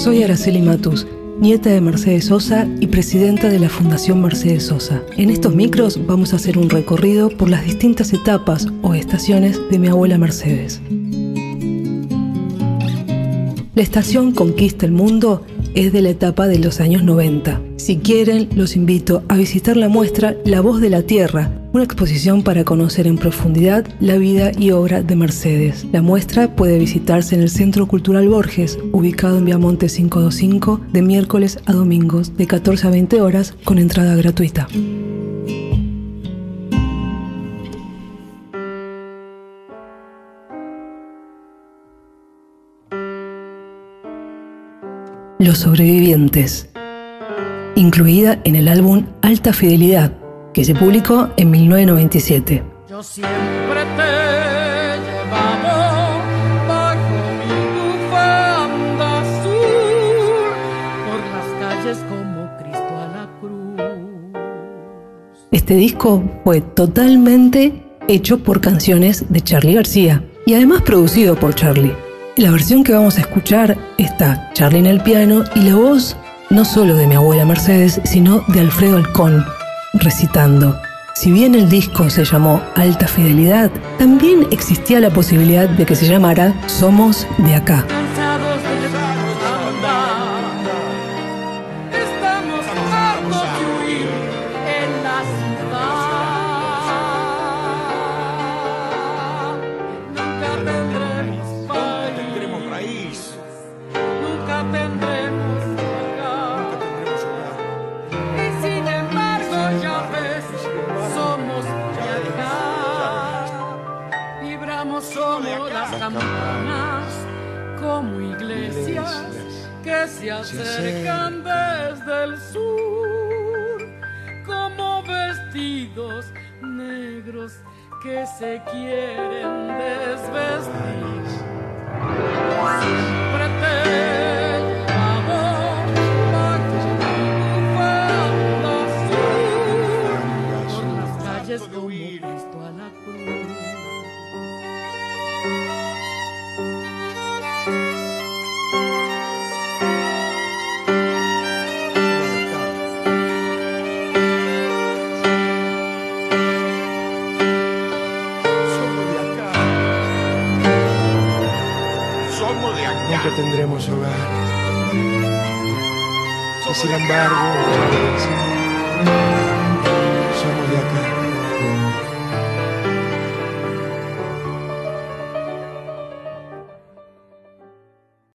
Soy Araceli Matus, nieta de Mercedes Sosa y presidenta de la Fundación Mercedes Sosa. En estos micros vamos a hacer un recorrido por las distintas etapas o estaciones de mi abuela Mercedes. La estación Conquista el Mundo es de la etapa de los años 90. Si quieren, los invito a visitar la muestra La Voz de la Tierra, una exposición para conocer en profundidad la vida y obra de Mercedes. La muestra puede visitarse en el Centro Cultural Borges, ubicado en Viamonte 525, de miércoles a domingos, de 14 a 20 horas, con entrada gratuita. Los sobrevivientes, incluida en el álbum Alta Fidelidad, que se publicó en 1997. Yo siempre te llevaba bajo mi bufanda azul por las calles como Cristo a la cruz. Este disco fue totalmente hecho por canciones de Charlie García y además producido por Charlie. La versión que vamos a escuchar está Charlie en el piano y la voz no solo de mi abuela Mercedes, sino de Alfredo Alcón, recitando. Si bien el disco se llamó Alta Fidelidad, también existía la posibilidad de que se llamara Somos de acá. Cansados las campanas, como iglesias que se acercan desde el sur, como vestidos negros que se quieren desvestir. Somos de acá. Nunca tendremos hogar. Y sin embargo, somos de acá.